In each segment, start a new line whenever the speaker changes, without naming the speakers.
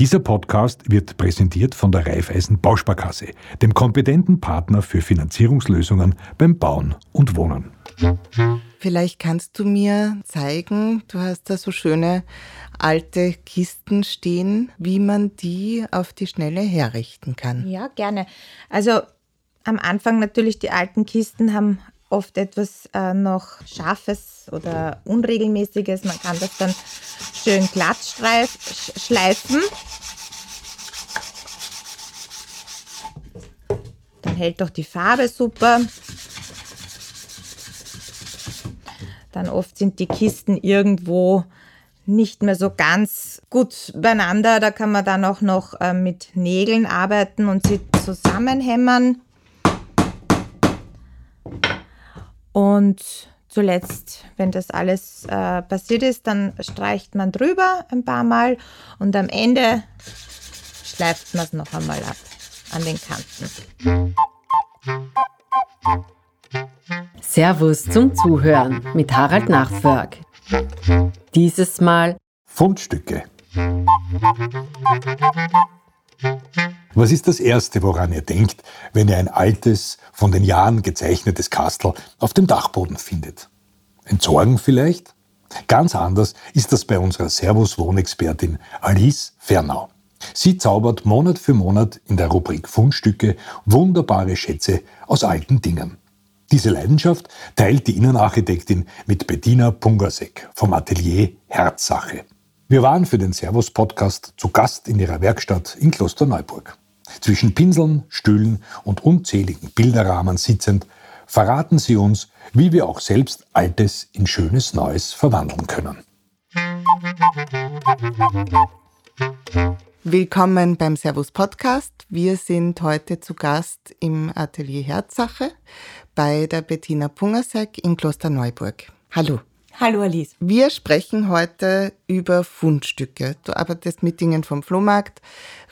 Dieser Podcast wird präsentiert von der Raiffeisen Bausparkasse, dem kompetenten Partner für Finanzierungslösungen beim Bauen und Wohnen.
Vielleicht kannst du mir zeigen, du hast da so schöne alte Kisten stehen, wie man die auf die Schnelle herrichten kann.
Ja, gerne. Also am Anfang natürlich die alten Kisten haben oft etwas äh, noch Scharfes oder Unregelmäßiges. Man kann das dann schön glatt schleifen. Dann hält doch die Farbe super. Dann oft sind die Kisten irgendwo nicht mehr so ganz gut beieinander. Da kann man dann auch noch äh, mit Nägeln arbeiten und sie zusammenhämmern. Und zuletzt, wenn das alles äh, passiert ist, dann streicht man drüber ein paar Mal und am Ende schleift man es noch einmal ab an den Kanten.
Servus zum Zuhören mit Harald Nachförg. Dieses Mal
Fundstücke. Was ist das Erste, woran ihr denkt, wenn ihr ein altes, von den Jahren gezeichnetes Kastel auf dem Dachboden findet? Entsorgen vielleicht? Ganz anders ist das bei unserer Servus-Wohnexpertin Alice Fernau. Sie zaubert Monat für Monat in der Rubrik Fundstücke wunderbare Schätze aus alten Dingen. Diese Leidenschaft teilt die Innenarchitektin mit Bettina Pungasek vom Atelier Herzsache. Wir waren für den Servus-Podcast zu Gast in ihrer Werkstatt in Klosterneuburg. Zwischen Pinseln, Stühlen und unzähligen Bilderrahmen sitzend, verraten sie uns, wie wir auch selbst Altes in schönes Neues verwandeln können.
Willkommen beim Servus Podcast. Wir sind heute zu Gast im Atelier Herzsache bei der Bettina Pungasek in Klosterneuburg. Hallo.
Hallo Alice.
Wir sprechen heute über Fundstücke. Du arbeitest mit Dingen vom Flohmarkt,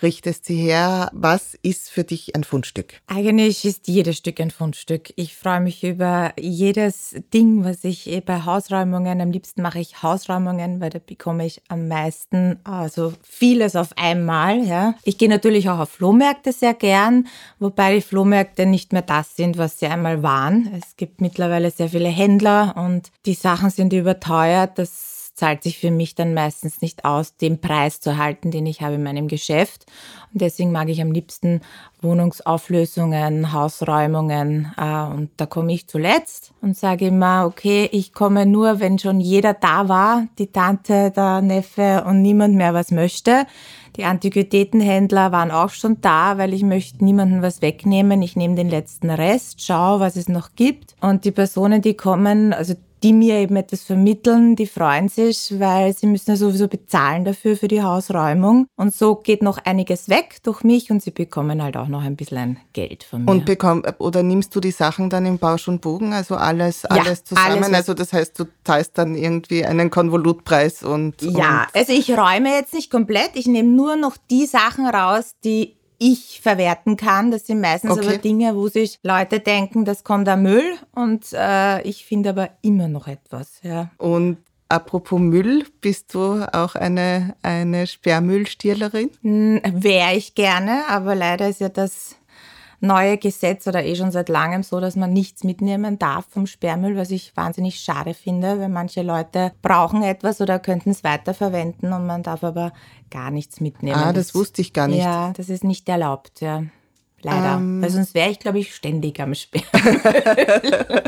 richtest sie her. Was ist für dich ein Fundstück?
Eigentlich ist jedes Stück ein Fundstück. Ich freue mich über jedes Ding, was ich eh bei Hausräumungen, am liebsten mache ich Hausräumungen, weil da bekomme ich am meisten, also vieles auf einmal. Ja. Ich gehe natürlich auch auf Flohmärkte sehr gern, wobei die Flohmärkte nicht mehr das sind, was sie einmal waren. Es gibt mittlerweile sehr viele Händler und die Sachen sind überteuert. Das zahlt sich für mich dann meistens nicht aus, den Preis zu halten, den ich habe in meinem Geschäft. Und deswegen mag ich am liebsten Wohnungsauflösungen, Hausräumungen. Äh, und da komme ich zuletzt und sage immer, okay, ich komme nur, wenn schon jeder da war, die Tante, der Neffe und niemand mehr was möchte. Die Antiquitätenhändler waren auch schon da, weil ich möchte niemandem was wegnehmen. Ich nehme den letzten Rest, schaue, was es noch gibt. Und die Personen, die kommen, also die mir eben etwas vermitteln, die freuen sich, weil sie müssen ja sowieso bezahlen dafür für die Hausräumung. Und so geht noch einiges weg durch mich und sie bekommen halt auch noch ein bisschen Geld von mir.
Und bekomm, oder nimmst du die Sachen dann im Bausch und Bogen, also alles, alles ja, zusammen? Alles, also das heißt, du teilst dann irgendwie einen Konvolutpreis und,
Ja,
und
also ich räume jetzt nicht komplett, ich nehme nur noch die Sachen raus, die ich verwerten kann. Das sind meistens okay. aber Dinge, wo sich Leute denken, das kommt am Müll und äh, ich finde aber immer noch etwas. Ja.
Und apropos Müll, bist du auch eine, eine Sperrmüllstierlerin?
Wäre ich gerne, aber leider ist ja das neue Gesetz oder eh schon seit langem so, dass man nichts mitnehmen darf vom Sperrmüll, was ich wahnsinnig schade finde, weil manche Leute brauchen etwas oder könnten es weiterverwenden und man darf aber gar nichts mitnehmen.
Ah, das, das wusste ich gar nicht.
Ja, das ist nicht erlaubt, ja. Leider. Ähm, Weil sonst wäre ich, glaube ich, ständig am Sperrmüll.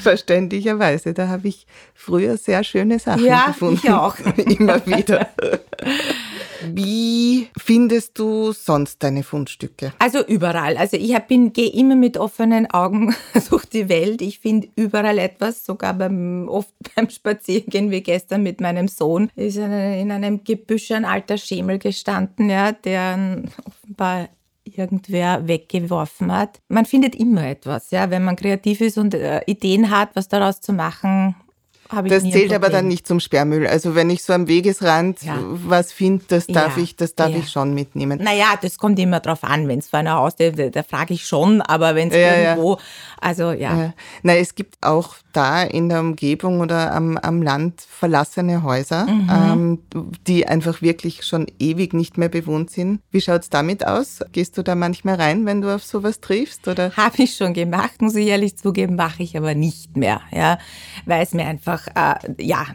Verständlicherweise. Da habe ich früher sehr schöne Sachen ja, gefunden.
Ich auch.
Immer wieder. Wie findest du sonst deine Fundstücke?
Also überall. Also ich gehe immer mit offenen Augen durch die Welt. Ich finde überall etwas, sogar beim, oft beim Spaziergehen wie gestern mit meinem Sohn. Ist in einem Gebüsch ein alter Schemel gestanden, ja, der offenbar irgendwer weggeworfen hat. Man findet immer etwas, ja, wenn man kreativ ist und äh, Ideen hat, was daraus zu machen,
Das zählt aber dann nicht zum Sperrmüll. Also wenn ich so am Wegesrand ja. was finde, das darf ja. ich, das darf ja. ich schon mitnehmen.
Naja, das kommt immer drauf an. Wenn es vor einer Haustür, da, da frage ich schon, aber wenn es irgendwo, also ja.
Na, es gibt auch da in der Umgebung oder am, am Land verlassene Häuser, mhm. ähm, die einfach wirklich schon ewig nicht mehr bewohnt sind. Wie schaut es damit aus? Gehst du da manchmal rein, wenn du auf sowas triffst?
Habe ich schon gemacht, muss ich ehrlich zugeben, mache ich aber nicht mehr, ja, weil es mir einfach, äh, ja,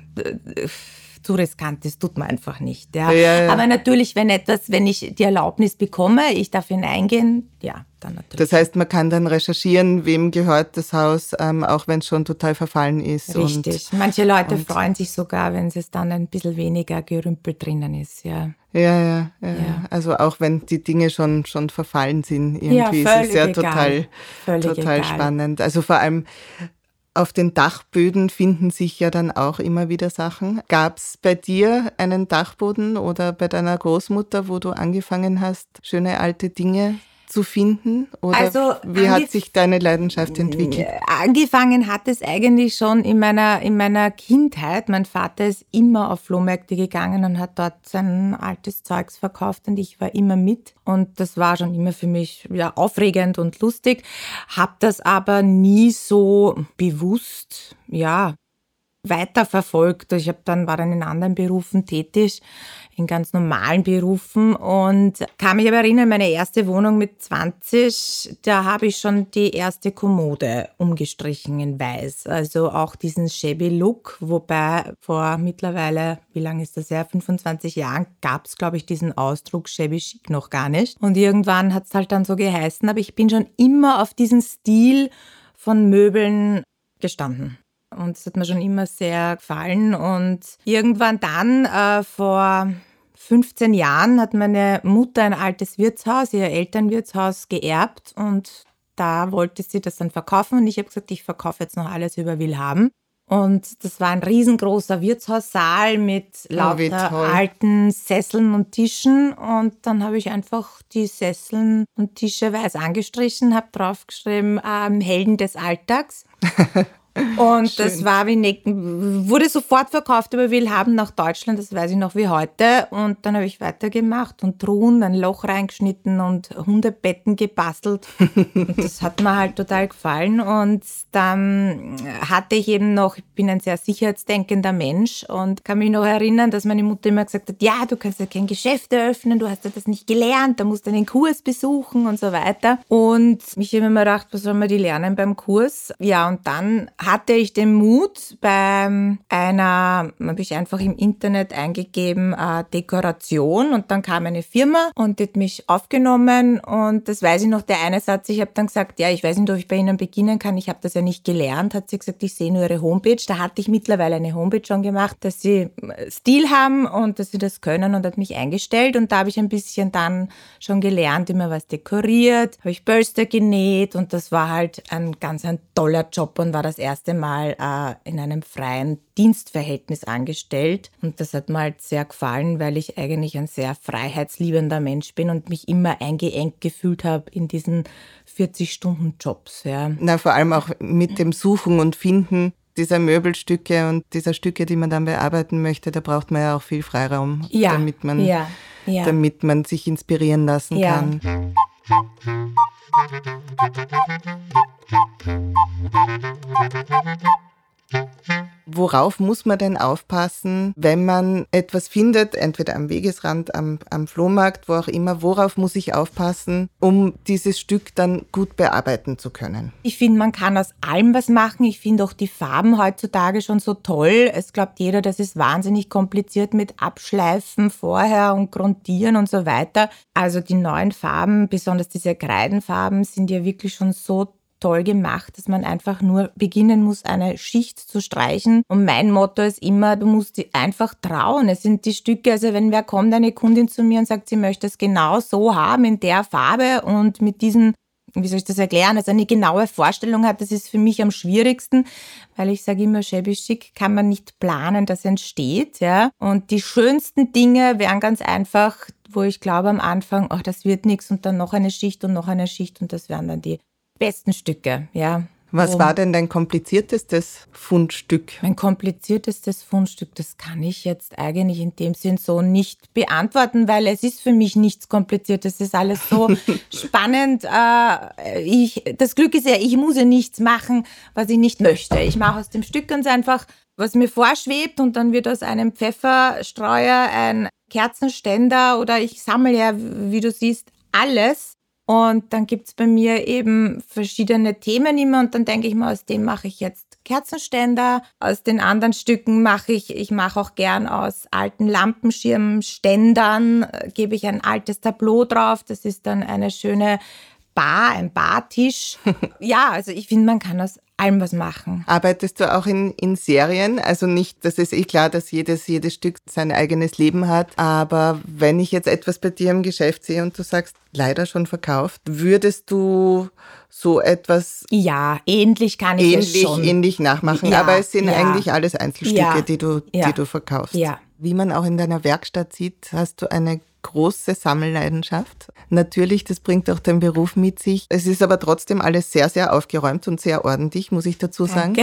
zu riskant ist, tut man einfach nicht. Ja. ja, ja. Aber natürlich, wenn etwas, wenn ich die Erlaubnis bekomme, ich darf hineingehen, ja, dann natürlich.
Das heißt, man kann dann recherchieren, wem gehört das Haus, ähm, auch wenn es schon total verfallen ist.
Richtig. Und, Manche Leute freuen sich sogar, wenn es dann ein bisschen weniger gerümpelt drinnen ist, ja.
Ja, ja, ja, ja. Also auch wenn die Dinge schon, schon verfallen sind, irgendwie ja, ist es ja total, völlig total egal. spannend. Also vor allem auf den Dachböden finden sich ja dann auch immer wieder Sachen. Gab es bei dir einen Dachboden oder bei deiner Großmutter, wo du angefangen hast, schöne alte Dinge zu finden? Oder also, wie hat sich deine Leidenschaft entwickelt?
Angefangen hat es eigentlich schon in meiner, in meiner Kindheit. Mein Vater ist immer auf Flohmärkte gegangen und hat dort sein altes Zeugs verkauft und ich war immer mit. Und das war schon immer für mich ja, aufregend und lustig. Hab das aber nie so bewusst, ja, weiterverfolgt. Ich habe dann war dann in anderen Berufen tätig in ganz normalen Berufen und kann mich aber erinnern, meine erste Wohnung mit 20, da habe ich schon die erste Kommode umgestrichen in weiß. Also auch diesen shabby Look, wobei vor mittlerweile, wie lange ist das her, 25 Jahren gab es, glaube ich, diesen Ausdruck shabby chic noch gar nicht. Und irgendwann hat es halt dann so geheißen, aber ich bin schon immer auf diesen Stil von Möbeln gestanden. Und es hat mir schon immer sehr gefallen. Und irgendwann dann, äh, vor 15 Jahren hat meine Mutter ein altes Wirtshaus, ihr Elternwirtshaus geerbt und da wollte sie das dann verkaufen und ich habe gesagt, ich verkaufe jetzt noch alles über Willhaben. Und das war ein riesengroßer Wirtshaussaal mit oh, lauter oh, alten Sesseln und Tischen. Und dann habe ich einfach die Sesseln und Tische weiß angestrichen, habe draufgeschrieben, ähm, Helden des Alltags. Und Schön. das war wie ne wurde sofort verkauft über Willhaben nach Deutschland, das weiß ich noch wie heute. Und dann habe ich weitergemacht und Truhen, ein Loch reingeschnitten und Hundebetten gebastelt. und das hat mir halt total gefallen. Und dann hatte ich eben noch, ich bin ein sehr sicherheitsdenkender Mensch und kann mich noch erinnern, dass meine Mutter immer gesagt hat, ja, du kannst ja kein Geschäft eröffnen, du hast ja das nicht gelernt, da musst du einen Kurs besuchen und so weiter. Und ich habe mir gedacht, was soll man die lernen beim Kurs? Ja, und dann hatte ich den Mut, bei einer, habe ich einfach im Internet eingegeben, äh, Dekoration. Und dann kam eine Firma und hat mich aufgenommen. Und das weiß ich noch, der eine Satz, ich habe dann gesagt, ja, ich weiß nicht, ob ich bei Ihnen beginnen kann, ich habe das ja nicht gelernt, hat sie gesagt, ich sehe nur Ihre Homepage. Da hatte ich mittlerweile eine Homepage schon gemacht, dass sie Stil haben und dass sie das können und hat mich eingestellt. Und da habe ich ein bisschen dann schon gelernt, immer was dekoriert, habe ich Bölster genäht. Und das war halt ein ganz ein toller Job und war das erste erste Mal äh, in einem freien Dienstverhältnis angestellt. Und das hat mir halt sehr gefallen, weil ich eigentlich ein sehr freiheitsliebender Mensch bin und mich immer eingeengt gefühlt habe in diesen 40-Stunden-Jobs. Ja.
Na, vor allem auch mit dem Suchen und Finden dieser Möbelstücke und dieser Stücke, die man dann bearbeiten möchte, da braucht man ja auch viel Freiraum, ja, damit, man, ja, ja. damit man sich inspirieren lassen kann. Thank you. Worauf muss man denn aufpassen, wenn man etwas findet, entweder am Wegesrand, am, am Flohmarkt, wo auch immer, worauf muss ich aufpassen, um dieses Stück dann gut bearbeiten zu können?
Ich finde, man kann aus allem was machen. Ich finde auch die Farben heutzutage schon so toll. Es glaubt jeder, das ist wahnsinnig kompliziert mit Abschleifen vorher und Grundieren und so weiter. Also die neuen Farben, besonders diese Kreidenfarben, sind ja wirklich schon so toll gemacht, dass man einfach nur beginnen muss, eine Schicht zu streichen. Und mein Motto ist immer, du musst dich einfach trauen. Es sind die Stücke, also wenn wer kommt, eine Kundin zu mir und sagt, sie möchte es genau so haben, in der Farbe und mit diesen wie soll ich das erklären, also eine genaue Vorstellung hat, das ist für mich am schwierigsten, weil ich sage immer, shabby chic kann man nicht planen, das entsteht, ja. Und die schönsten Dinge wären ganz einfach, wo ich glaube am Anfang, ach, das wird nichts und dann noch eine Schicht und noch eine Schicht und das wären dann die besten Stücke, ja.
Was war denn dein kompliziertestes Fundstück?
Mein kompliziertestes Fundstück, das kann ich jetzt eigentlich in dem Sinn so nicht beantworten, weil es ist für mich nichts kompliziert. Es ist alles so spannend. Äh, ich, das Glück ist ja, ich muss ja nichts machen, was ich nicht möchte. Ich mache aus dem Stück ganz einfach, was mir vorschwebt und dann wird aus einem Pfefferstreuer ein Kerzenständer oder ich sammle ja, wie du siehst, alles und dann gibt es bei mir eben verschiedene Themen immer und dann denke ich mal, aus dem mache ich jetzt Kerzenständer. Aus den anderen Stücken mache ich, ich mache auch gern aus alten Lampenschirmständern, äh, gebe ich ein altes Tableau drauf. Das ist dann eine schöne Bar, ein Bartisch. ja, also ich finde, man kann aus allem was machen.
Arbeitest du auch in, in Serien? Also nicht, das ist eh klar, dass jedes, jedes Stück sein eigenes Leben hat, aber wenn ich jetzt etwas bei dir im Geschäft sehe und du sagst, leider schon verkauft, würdest du so etwas
ja ähnlich kann ich
ähnlich, es schon. ähnlich nachmachen, ja, aber es sind ja. eigentlich alles Einzelstücke, ja, die du die du verkaufst. Ja. Wie man auch in deiner Werkstatt sieht, hast du eine große Sammelleidenschaft. Natürlich, das bringt auch den Beruf mit sich. Es ist aber trotzdem alles sehr, sehr aufgeräumt und sehr ordentlich, muss ich dazu sagen.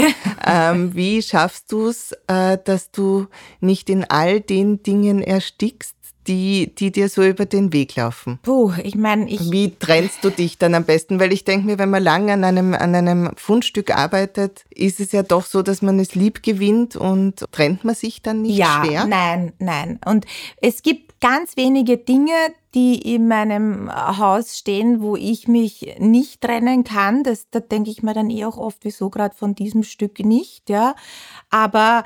Ähm, wie schaffst du es, äh, dass du nicht in all den Dingen erstickst, die, die dir so über den Weg laufen?
Puh, ich meine, ich.
Wie trennst du dich dann am besten? Weil ich denke mir, wenn man lange an einem, an einem Fundstück arbeitet, ist es ja doch so, dass man es lieb gewinnt und trennt man sich dann nicht
ja,
schwer?
Nein, nein. Und es gibt ganz wenige Dinge, die in meinem Haus stehen, wo ich mich nicht trennen kann. Das, da denke ich mir dann eh auch oft, wieso gerade von diesem Stück nicht, ja. Aber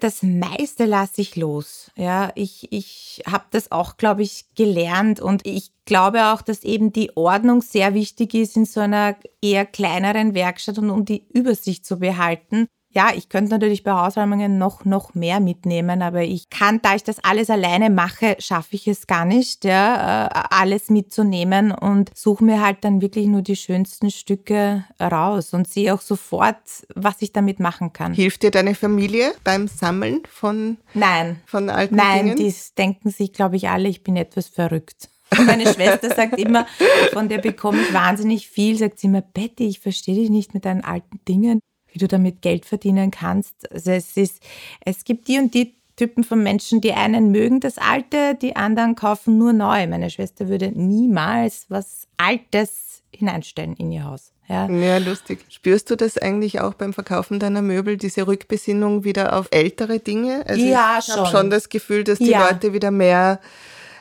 das meiste lasse ich los, ja. Ich, ich habe das auch, glaube ich, gelernt und ich glaube auch, dass eben die Ordnung sehr wichtig ist in so einer eher kleineren Werkstatt und um die Übersicht zu behalten ja, ich könnte natürlich bei Hausräumungen noch, noch mehr mitnehmen, aber ich kann, da ich das alles alleine mache, schaffe ich es gar nicht, ja, äh, alles mitzunehmen und suche mir halt dann wirklich nur die schönsten Stücke raus und sehe auch sofort, was ich damit machen kann.
Hilft dir deine Familie beim Sammeln von,
Nein.
von alten
Nein,
Dingen?
Nein, die denken sich, glaube ich, alle, ich bin etwas verrückt. Und meine Schwester sagt immer, von der bekomme ich wahnsinnig viel, sagt sie immer, Betty, ich verstehe dich nicht mit deinen alten Dingen wie du damit Geld verdienen kannst. Also es ist, es gibt die und die Typen von Menschen, die einen mögen das Alte, die anderen kaufen nur neu. Meine Schwester würde niemals was Altes hineinstellen in ihr Haus. Ja.
ja, lustig. Spürst du das eigentlich auch beim Verkaufen deiner Möbel, diese Rückbesinnung wieder auf ältere Dinge?
Also ja, ich
habe schon das Gefühl, dass die ja. Leute wieder mehr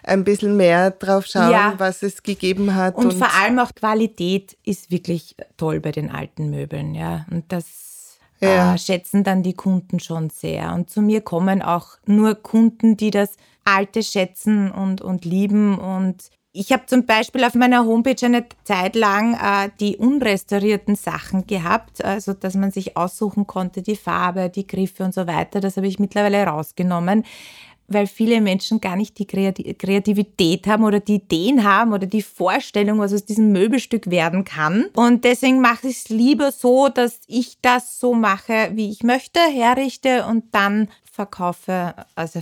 ein bisschen mehr drauf schauen, ja. was es gegeben hat.
Und, und, vor allem auch Qualität ist wirklich toll bei den alten Möbeln, ja. Und das ja. äh, schätzen dann die Kunden schon sehr. Und zu mir kommen auch nur Kunden, die das Alte schätzen und, und lieben und ich habe zum Beispiel auf meiner Homepage eine Zeit lang äh, die unrestaurierten Sachen gehabt, also dass man sich aussuchen konnte, die Farbe, die Griffe und so weiter. Das habe ich mittlerweile rausgenommen, weil viele Menschen gar nicht die Kreativität haben oder die Ideen haben oder die Vorstellung, was aus diesem Möbelstück werden kann. Und deswegen mache ich es lieber so, dass ich das so mache, wie ich möchte, herrichte und dann verkaufe als,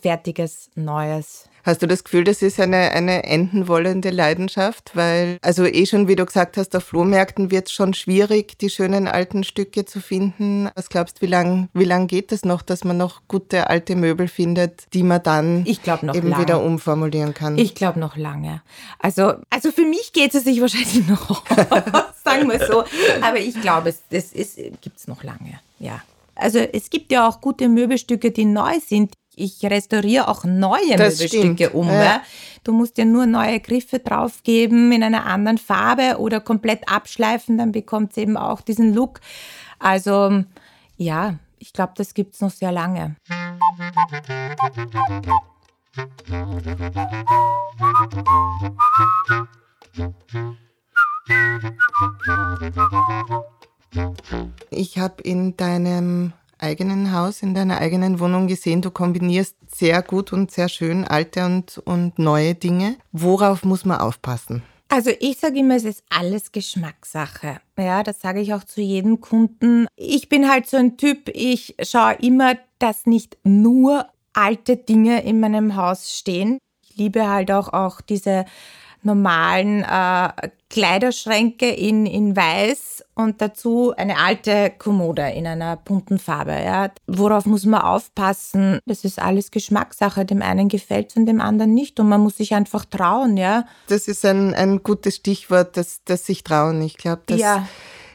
fertiges Neues.
Hast du das Gefühl, das ist eine, eine enden wollende Leidenschaft? Weil, also eh schon, wie du gesagt hast, auf Flohmärkten wird es schon schwierig, die schönen alten Stücke zu finden. Was glaubst du, wie lange wie lang geht es noch, dass man noch gute alte Möbel findet, die man dann eben
lange.
wieder umformulieren kann?
Ich glaube noch lange. Also, also für mich geht es sich wahrscheinlich noch sagen wir so. Aber ich glaube, es, das gibt es noch lange, ja. Also es gibt ja auch gute Möbelstücke, die neu sind, ich restauriere auch neue das Möbelstücke um. Ja. Du musst ja nur neue Griffe draufgeben in einer anderen Farbe oder komplett abschleifen, dann bekommt es eben auch diesen Look. Also ja, ich glaube, das gibt es noch sehr lange.
Ich habe in deinem eigenen Haus, in deiner eigenen Wohnung gesehen, du kombinierst sehr gut und sehr schön alte und, und neue Dinge. Worauf muss man aufpassen?
Also ich sage immer, es ist alles Geschmackssache. Ja, das sage ich auch zu jedem Kunden. Ich bin halt so ein Typ, ich schaue immer, dass nicht nur alte Dinge in meinem Haus stehen. Ich liebe halt auch, auch diese normalen äh, Kleiderschränke in, in weiß und dazu eine alte Kommode in einer bunten Farbe. Ja. Worauf muss man aufpassen? Das ist alles Geschmackssache. Dem einen gefällt es und dem anderen nicht. Und man muss sich einfach trauen, ja.
Das ist ein, ein gutes Stichwort, das, das sich trauen. Ich glaube, dass ja.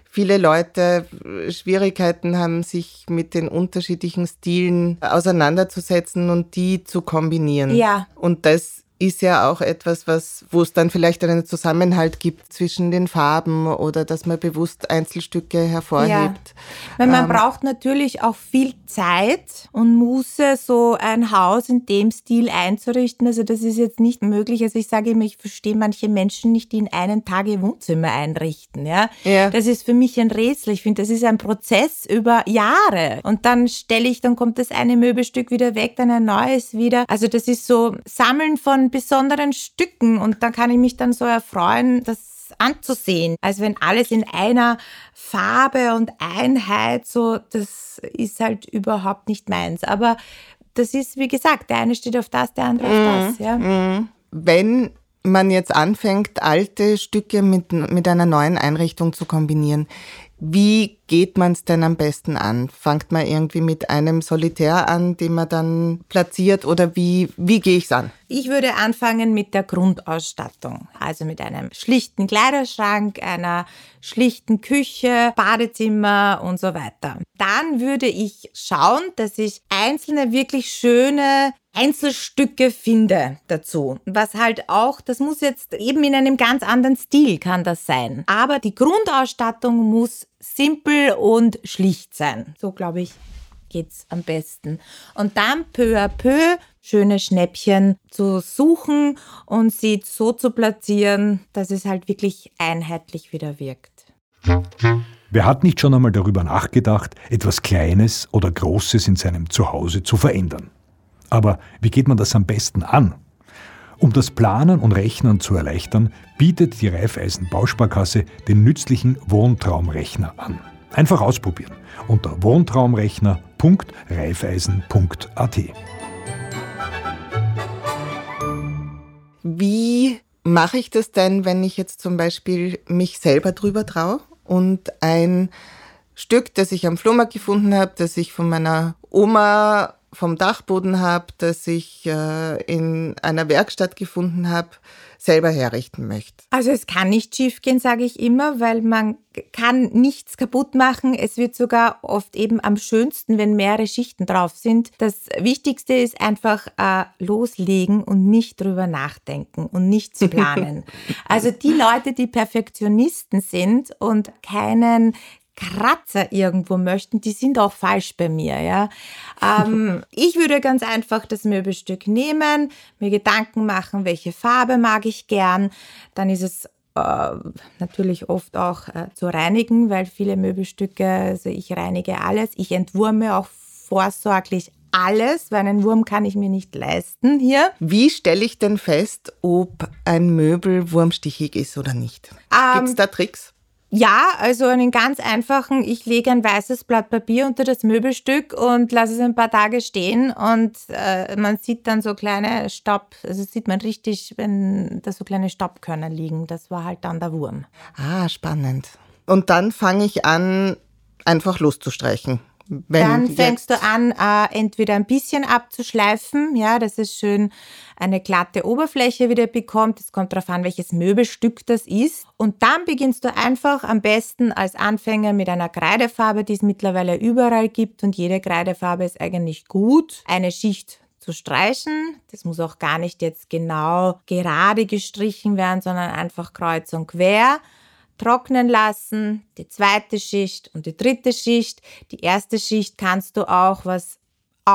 viele Leute Schwierigkeiten haben, sich mit den unterschiedlichen Stilen auseinanderzusetzen und die zu kombinieren.
Ja.
Und das ist ja auch etwas, was, wo es dann vielleicht einen Zusammenhalt gibt zwischen den Farben oder dass man bewusst Einzelstücke hervorhebt. Ja.
Weil man ähm, braucht natürlich auch viel Zeit und Muße, so ein Haus in dem Stil einzurichten. Also das ist jetzt nicht möglich. Also ich sage immer, ich verstehe manche Menschen nicht, die in einen Tag ihr Wohnzimmer einrichten. Ja? ja. Das ist für mich ein Rätsel. Ich finde, das ist ein Prozess über Jahre. Und dann stelle ich, dann kommt das eine Möbelstück wieder weg, dann ein neues wieder. Also das ist so Sammeln von besonderen Stücken und da kann ich mich dann so erfreuen, das anzusehen. Also wenn alles in einer Farbe und Einheit so, das ist halt überhaupt nicht meins. Aber das ist, wie gesagt, der eine steht auf das, der andere auf das. Ja.
Mhm. Wenn man jetzt anfängt, alte Stücke mit, mit einer neuen Einrichtung zu kombinieren, wie geht man es denn am besten an? Fangt man irgendwie mit einem Solitär an, den man dann platziert oder wie, wie gehe ich es an?
Ich würde anfangen mit der Grundausstattung, also mit einem schlichten Kleiderschrank, einer schlichten Küche, Badezimmer und so weiter. Dann würde ich schauen, dass ich einzelne wirklich schöne Einzelstücke finde dazu. Was halt auch, das muss jetzt eben in einem ganz anderen Stil kann das sein. Aber die Grundausstattung muss simpel und schlicht sein. So glaube ich geht's am besten. Und dann peu à peu schöne Schnäppchen zu suchen und sie so zu platzieren, dass es halt wirklich einheitlich wieder wirkt.
Wer hat nicht schon einmal darüber nachgedacht, etwas Kleines oder Großes in seinem Zuhause zu verändern? Aber wie geht man das am besten an? Um das Planen und Rechnen zu erleichtern, bietet die Raiffeisen Bausparkasse den nützlichen Wohntraumrechner an. Einfach ausprobieren unter wohntraumrechner.raiffeisen.at.
Wie mache ich das denn, wenn ich jetzt zum Beispiel mich selber drüber traue und ein Stück, das ich am Flohmarkt gefunden habe, das ich von meiner Oma vom Dachboden habe, das ich äh, in einer Werkstatt gefunden habe, selber herrichten möchte.
Also es kann nicht schiefgehen, sage ich immer, weil man kann nichts kaputt machen. Es wird sogar oft eben am schönsten, wenn mehrere Schichten drauf sind. Das Wichtigste ist einfach äh, loslegen und nicht drüber nachdenken und nichts planen. also die Leute, die Perfektionisten sind und keinen Kratzer irgendwo möchten, die sind auch falsch bei mir. Ja? Ähm, ich würde ganz einfach das Möbelstück nehmen, mir Gedanken machen, welche Farbe mag ich gern. Dann ist es äh, natürlich oft auch äh, zu reinigen, weil viele Möbelstücke, also ich reinige alles. Ich entwurme auch vorsorglich alles, weil einen Wurm kann ich mir nicht leisten hier.
Wie stelle ich denn fest, ob ein Möbel wurmstichig ist oder nicht? Ähm, Gibt es da Tricks?
Ja, also einen ganz einfachen, ich lege ein weißes Blatt Papier unter das Möbelstück und lasse es ein paar Tage stehen und äh, man sieht dann so kleine Staub, also sieht man richtig, wenn da so kleine Staubkörner liegen. Das war halt dann der Wurm.
Ah, spannend. Und dann fange ich an, einfach loszustreichen.
Wenn dann fängst du an, äh, entweder ein bisschen abzuschleifen, ja, dass es schön eine glatte Oberfläche wieder bekommt. Es kommt darauf an, welches Möbelstück das ist. Und dann beginnst du einfach am besten als Anfänger mit einer Kreidefarbe, die es mittlerweile überall gibt und jede Kreidefarbe ist eigentlich gut, eine Schicht zu streichen. Das muss auch gar nicht jetzt genau gerade gestrichen werden, sondern einfach kreuz und quer trocknen lassen, die zweite Schicht und die dritte Schicht. Die erste Schicht kannst du auch, was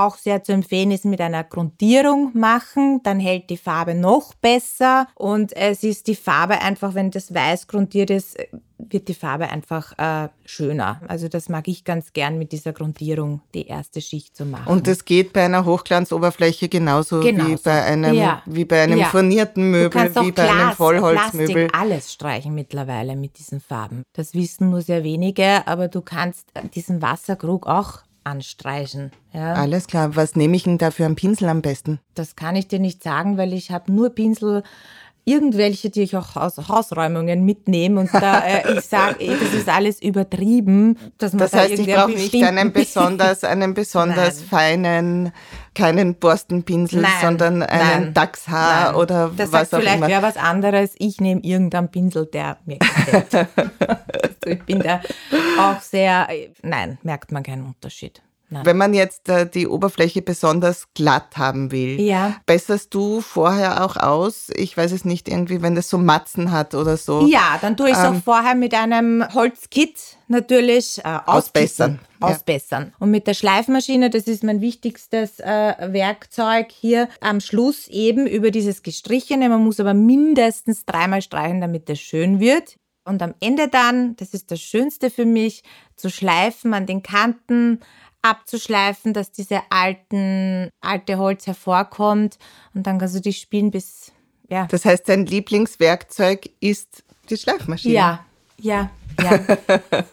auch sehr zu empfehlen ist, mit einer Grundierung machen. Dann hält die Farbe noch besser und es ist die Farbe einfach, wenn das weiß grundiert ist, wird die Farbe einfach äh, schöner. Also das mag ich ganz gern mit dieser Grundierung, die erste Schicht zu machen.
Und das geht bei einer Hochglanzoberfläche genauso, genauso. wie bei einem, ja. wie bei einem ja. furnierten Möbel, wie bei Glas, einem Vollholzmöbel.
Plastik, alles streichen mittlerweile mit diesen Farben. Das wissen nur sehr wenige, aber du kannst diesen Wasserkrug auch anstreichen. Ja.
Alles klar. Was nehme ich denn da für einen Pinsel am besten?
Das kann ich dir nicht sagen, weil ich habe nur Pinsel irgendwelche, die ich auch aus Hausräumungen mitnehme und da äh, ich sage, das ist alles übertrieben.
Dass man das da heißt, ich brauche nicht einen besonders, einen besonders feinen, keinen Borstenpinsel, nein, sondern einen nein, Dachshaar oder
das
was
auch vielleicht immer. wäre was anderes. Ich nehme irgendeinen Pinsel, der mir gefällt. ich bin da auch sehr, nein, merkt man keinen Unterschied.
Nein. Wenn man jetzt äh, die Oberfläche besonders glatt haben will, ja. besserst du vorher auch aus? Ich weiß es nicht, irgendwie, wenn das so Matzen hat oder so.
Ja, dann tue ich es ähm, auch vorher mit einem Holzkit natürlich äh, ausbessern. Ausbessern. Ja. Und mit der Schleifmaschine, das ist mein wichtigstes äh, Werkzeug hier, am Schluss eben über dieses Gestrichene. Man muss aber mindestens dreimal streichen, damit das schön wird. Und am Ende dann, das ist das Schönste für mich, zu schleifen an den Kanten, abzuschleifen, dass diese alten, alte Holz hervorkommt und dann kannst du die spielen bis, ja.
Das heißt, dein Lieblingswerkzeug ist die Schleifmaschine?
Ja, ja, ja.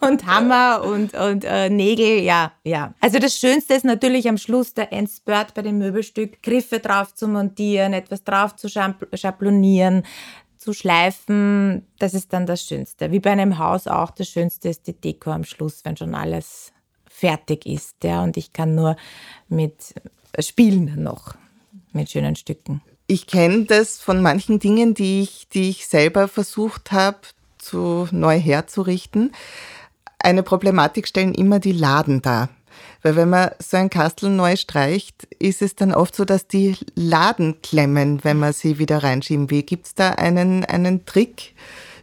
und Hammer und, und äh, Nägel, ja, ja. Also das Schönste ist natürlich am Schluss der Endspurt bei dem Möbelstück, Griffe drauf zu montieren, etwas drauf zu schablonieren, zu schleifen. Das ist dann das Schönste. Wie bei einem Haus auch, das Schönste ist die Deko am Schluss, wenn schon alles fertig ist. Ja, und ich kann nur mit spielen noch mit schönen Stücken.
Ich kenne das von manchen Dingen, die ich, die ich selber versucht habe, zu neu herzurichten. Eine Problematik stellen immer die Laden dar. Weil wenn man so ein Kastel neu streicht, ist es dann oft so, dass die Laden klemmen, wenn man sie wieder reinschieben will. Gibt es da einen, einen Trick,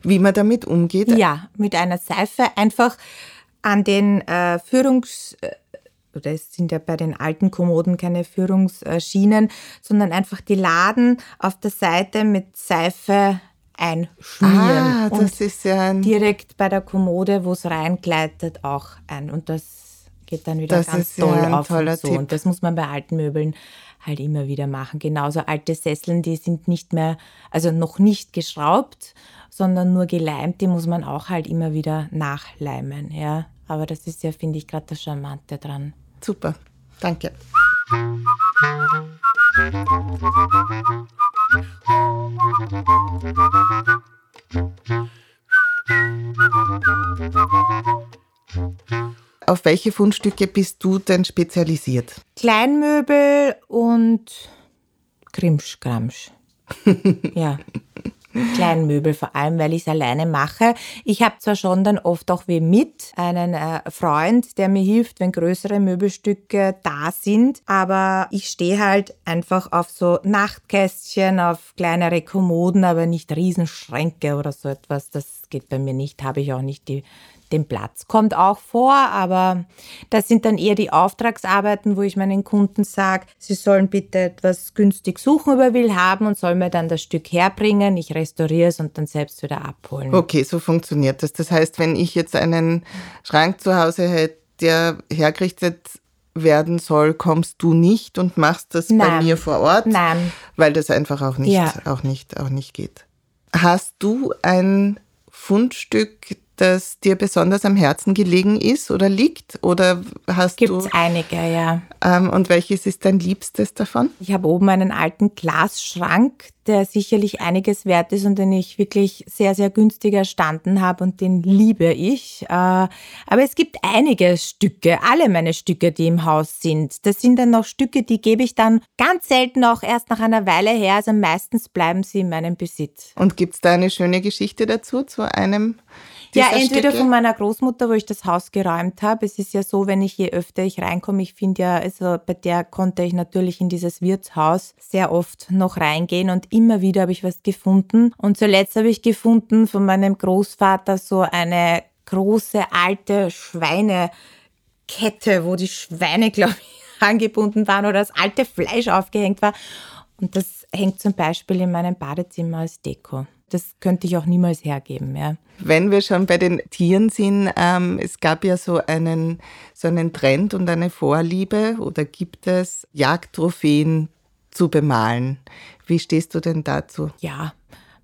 wie man damit umgeht?
Ja, mit einer Seife einfach an den äh, Führungs äh, oder es sind ja bei den alten Kommoden keine Führungsschienen, sondern einfach die Laden auf der Seite mit Seife einschmieren. Ah,
das und ist ja ein
direkt bei der Kommode, wo es reingleitet, auch ein. Und das geht dann wieder das ganz toll ja auf und so. Tipp. Und das muss man bei alten Möbeln halt immer wieder machen. Genauso alte Sesseln, die sind nicht mehr, also noch nicht geschraubt sondern nur geleimt, die muss man auch halt immer wieder nachleimen. Ja? Aber das ist ja, finde ich, gerade das Charmante dran.
Super, danke. Auf welche Fundstücke bist du denn spezialisiert?
Kleinmöbel und Krimsch-Kramsch. ja. Kleinmöbel, vor allem weil ich es alleine mache. Ich habe zwar schon dann oft auch wie mit einen äh, Freund, der mir hilft, wenn größere Möbelstücke da sind, aber ich stehe halt einfach auf so Nachtkästchen, auf kleinere Kommoden, aber nicht Riesenschränke oder so etwas. Das geht bei mir nicht, habe ich auch nicht die den Platz. Kommt auch vor, aber das sind dann eher die Auftragsarbeiten, wo ich meinen Kunden sage, sie sollen bitte etwas günstig suchen über will haben und sollen mir dann das Stück herbringen. Ich restauriere es und dann selbst wieder abholen.
Okay, so funktioniert das. Das heißt, wenn ich jetzt einen Schrank zu Hause hätte, der hergerichtet werden soll, kommst du nicht und machst das Nein. bei mir vor Ort,
Nein.
weil das einfach auch nicht, ja. auch nicht, auch nicht geht. Hast du ein Fundstück, das dir besonders am Herzen gelegen ist oder liegt? Oder hast
Gibt's du. Gibt einige, ja.
Ähm, und welches ist dein Liebstes davon?
Ich habe oben einen alten Glasschrank, der sicherlich einiges wert ist und den ich wirklich sehr, sehr günstig erstanden habe und den liebe ich. Äh, aber es gibt einige Stücke, alle meine Stücke, die im Haus sind. Das sind dann noch Stücke, die gebe ich dann ganz selten auch erst nach einer Weile her. Also meistens bleiben sie in meinem Besitz.
Und gibt es da eine schöne Geschichte dazu, zu einem
ja, entweder Stücke? von meiner Großmutter, wo ich das Haus geräumt habe. Es ist ja so, wenn ich je öfter ich reinkomme, ich finde ja, also bei der konnte ich natürlich in dieses Wirtshaus sehr oft noch reingehen und immer wieder habe ich was gefunden. Und zuletzt habe ich gefunden von meinem Großvater so eine große alte Schweinekette, wo die Schweine, glaube ich, angebunden waren oder das alte Fleisch aufgehängt war. Und das hängt zum Beispiel in meinem Badezimmer als Deko das könnte ich auch niemals hergeben. Ja.
Wenn wir schon bei den Tieren sind, ähm, es gab ja so einen, so einen Trend und eine Vorliebe oder gibt es, Jagdtrophäen zu bemalen. Wie stehst du denn dazu?
Ja,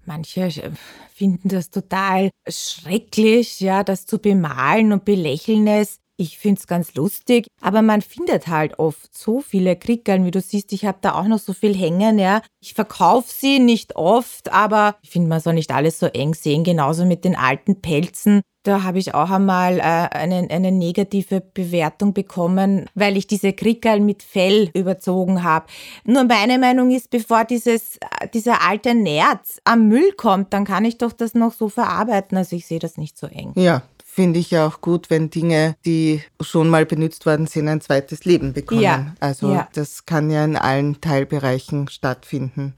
manche äh, finden das total schrecklich, ja, das zu bemalen und belächeln es. Ich finde es ganz lustig, aber man findet halt oft so viele Krickeln, wie du siehst, ich habe da auch noch so viel hängen, ja. Ich verkaufe sie nicht oft, aber ich finde, man soll nicht alles so eng sehen, genauso mit den alten Pelzen. Da habe ich auch einmal äh, eine, eine negative Bewertung bekommen, weil ich diese Krickel mit Fell überzogen habe. Nur meine Meinung ist, bevor dieses, äh, dieser alte Nerz am Müll kommt, dann kann ich doch das noch so verarbeiten. Also ich sehe das nicht so eng.
Ja, finde ich ja auch gut, wenn Dinge, die schon mal benutzt worden sind, ein zweites Leben bekommen. Ja. Also ja. das kann ja in allen Teilbereichen stattfinden.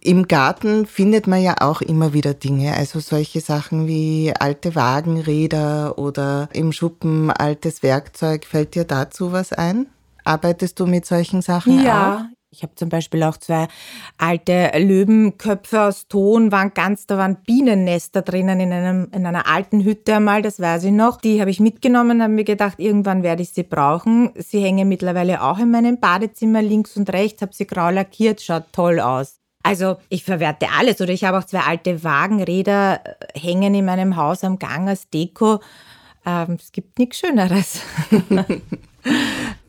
Im Garten findet man ja auch immer wieder Dinge, also solche Sachen wie alte Wagenräder oder im Schuppen altes Werkzeug. Fällt dir dazu was ein? Arbeitest du mit solchen Sachen
ja,
auch?
Ich habe zum Beispiel auch zwei alte Löwenköpfe aus Ton, waren ganz, da waren Bienennester drinnen in, einem, in einer alten Hütte einmal, das weiß ich noch. Die habe ich mitgenommen, habe mir gedacht, irgendwann werde ich sie brauchen. Sie hängen mittlerweile auch in meinem Badezimmer links und rechts, habe sie grau lackiert, schaut toll aus. Also ich verwerte alles oder ich habe auch zwei alte Wagenräder äh, hängen in meinem Haus am Gang als Deko. Ähm, es gibt nichts Schöneres.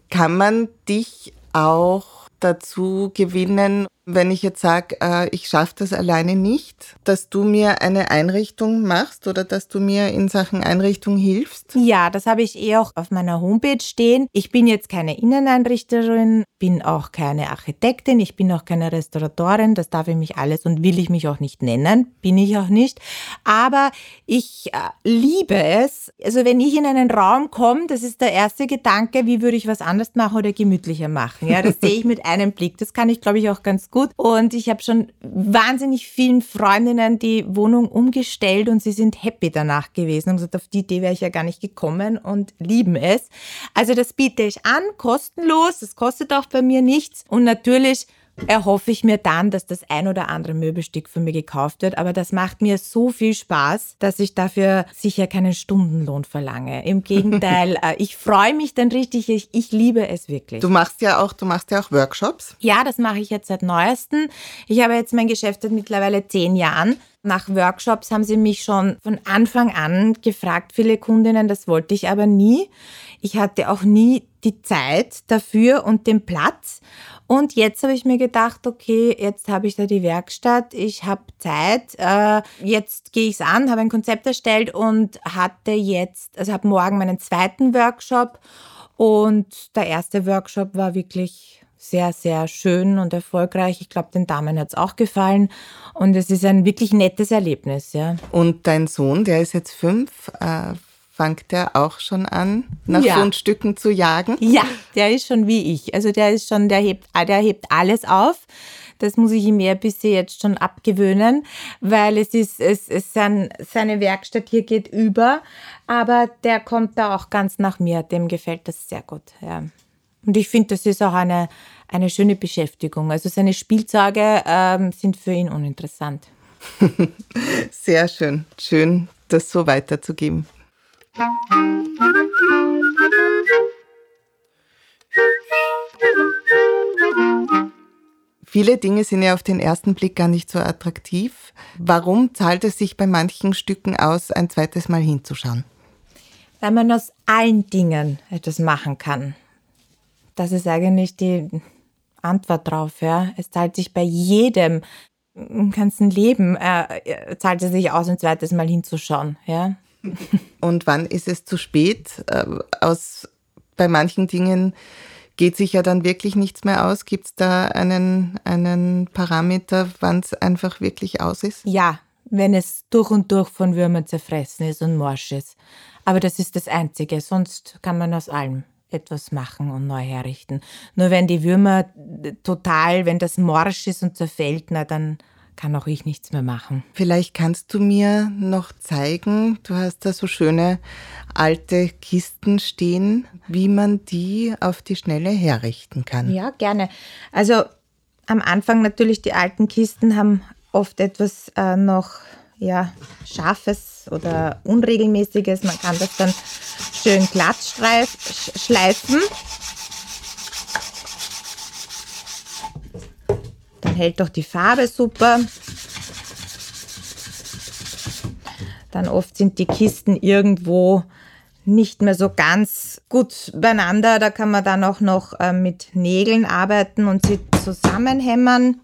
Kann man dich auch dazu gewinnen, wenn ich jetzt sage, äh, ich schaffe das alleine nicht, dass du mir eine Einrichtung machst oder dass du mir in Sachen Einrichtung hilfst?
Ja, das habe ich eh auch auf meiner Homepage stehen. Ich bin jetzt keine Inneneinrichterin, bin auch keine Architektin, ich bin auch keine Restauratorin, das darf ich mich alles und will ich mich auch nicht nennen, bin ich auch nicht. Aber ich äh, liebe es, also wenn ich in einen Raum komme, das ist der erste Gedanke, wie würde ich was anders machen oder gemütlicher machen. Ja, das sehe ich mit einem Blick. Das kann ich, glaube ich, auch ganz gut. Und ich habe schon wahnsinnig vielen Freundinnen die Wohnung umgestellt und sie sind happy danach gewesen und gesagt, auf die Idee wäre ich ja gar nicht gekommen und lieben es. Also das biete ich an, kostenlos. Das kostet auch bei mir nichts. Und natürlich erhoffe ich mir dann, dass das ein oder andere Möbelstück von mir gekauft wird. Aber das macht mir so viel Spaß, dass ich dafür sicher keinen Stundenlohn verlange. Im Gegenteil, äh, ich freue mich dann richtig. Ich, ich liebe es wirklich.
Du machst ja auch, du machst ja auch Workshops.
Ja, das mache ich jetzt seit neuestem. Ich habe jetzt mein Geschäft seit mittlerweile zehn Jahren. Nach Workshops haben sie mich schon von Anfang an gefragt, viele Kundinnen, das wollte ich aber nie. Ich hatte auch nie die Zeit dafür und den Platz. Und jetzt habe ich mir gedacht, okay, jetzt habe ich da die Werkstatt, ich habe Zeit, äh, jetzt gehe ich es an, habe ein Konzept erstellt und hatte jetzt, also habe morgen meinen zweiten Workshop und der erste Workshop war wirklich sehr, sehr schön und erfolgreich. Ich glaube, den Damen hat es auch gefallen und es ist ein wirklich nettes Erlebnis, ja.
Und dein Sohn, der ist jetzt fünf, äh, fängt der auch schon an, nach ja. Fundstücken zu jagen?
Ja, der ist schon wie ich. Also der ist schon, der hebt, der hebt alles auf. Das muss ich ihm eher bisschen jetzt schon abgewöhnen, weil es ist, es ist sein, seine Werkstatt hier geht über, aber der kommt da auch ganz nach mir. Dem gefällt das sehr gut. Ja. Und ich finde, das ist auch eine, eine schöne Beschäftigung. Also seine Spielzeuge ähm, sind für ihn uninteressant.
Sehr schön. Schön, das so weiterzugeben. Viele Dinge sind ja auf den ersten Blick gar nicht so attraktiv. Warum zahlt es sich bei manchen Stücken aus, ein zweites Mal hinzuschauen?
Weil man aus allen Dingen etwas machen kann. Das ist eigentlich die Antwort drauf. Ja. Es zahlt sich bei jedem im ganzen Leben, äh, zahlt es sich aus, ein zweites Mal hinzuschauen. Ja.
Und wann ist es zu spät? Äh, aus, bei manchen Dingen geht sich ja dann wirklich nichts mehr aus. Gibt es da einen, einen Parameter, wann es einfach wirklich aus ist?
Ja, wenn es durch und durch von Würmern zerfressen ist und morsch ist. Aber das ist das Einzige, sonst kann man aus allem etwas machen und neu herrichten. Nur wenn die Würmer total, wenn das morsch ist und zerfällt, na dann kann auch ich nichts mehr machen.
Vielleicht kannst du mir noch zeigen, du hast da so schöne alte Kisten stehen, wie man die auf die Schnelle herrichten kann.
Ja, gerne. Also am Anfang natürlich die alten Kisten haben oft etwas äh, noch ja, Scharfes oder Unregelmäßiges. Man kann das dann schön glatt schleifen. Hält doch die Farbe super. dann oft sind die Kisten irgendwo nicht mehr so ganz gut beieinander. Da kann man dann auch noch äh, mit Nägeln arbeiten und sie zusammenhämmern.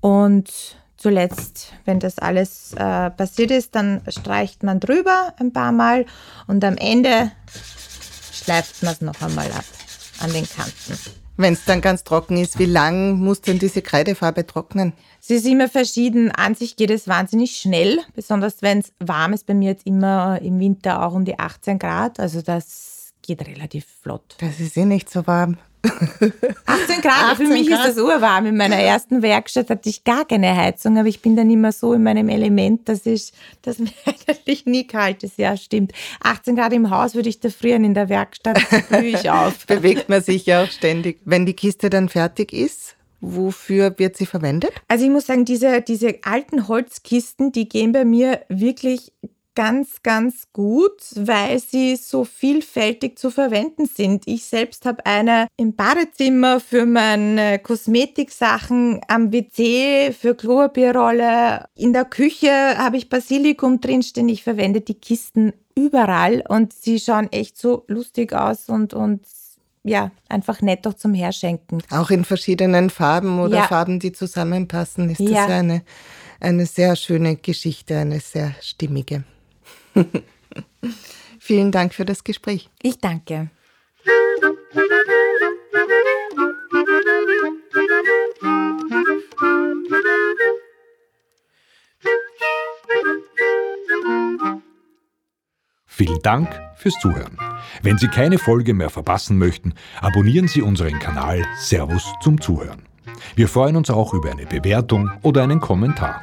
Und zuletzt, wenn das alles äh, passiert ist, dann streicht man drüber ein paar Mal und am Ende schleift man es noch einmal ab an den Kanten.
Wenn es dann ganz trocken ist, wie lang muss denn diese Kreidefarbe trocknen?
Sie ist immer verschieden. An sich geht es wahnsinnig schnell, besonders wenn es warm ist. Bei mir jetzt immer im Winter auch um die 18 Grad. Also das geht relativ flott.
Das ist eh nicht so warm.
18 Grad, 18 für mich Grad. ist das urwarm. In meiner ersten Werkstatt hatte ich gar keine Heizung, aber ich bin dann immer so in meinem Element, dass ich, dass mir eigentlich nie kalt ist. Ja, stimmt. 18 Grad im Haus würde ich da frieren, in der Werkstatt blühe ich auf.
Bewegt man sich ja auch ständig. Wenn die Kiste dann fertig ist, Wofür wird sie verwendet?
Also ich muss sagen, diese, diese alten Holzkisten, die gehen bei mir wirklich ganz, ganz gut, weil sie so vielfältig zu verwenden sind. Ich selbst habe eine im Badezimmer für meine Kosmetiksachen, am WC für Klopapierrolle. In der Küche habe ich Basilikum drinstehen. Ich verwende die Kisten überall und sie schauen echt so lustig aus und, und ja, einfach nett auch zum Herschenken.
Auch in verschiedenen Farben oder ja. Farben, die zusammenpassen, ist das ja. eine, eine sehr schöne Geschichte, eine sehr stimmige. Vielen Dank für das Gespräch.
Ich danke.
Vielen Dank fürs Zuhören. Wenn Sie keine Folge mehr verpassen möchten, abonnieren Sie unseren Kanal Servus zum Zuhören. Wir freuen uns auch über eine Bewertung oder einen Kommentar.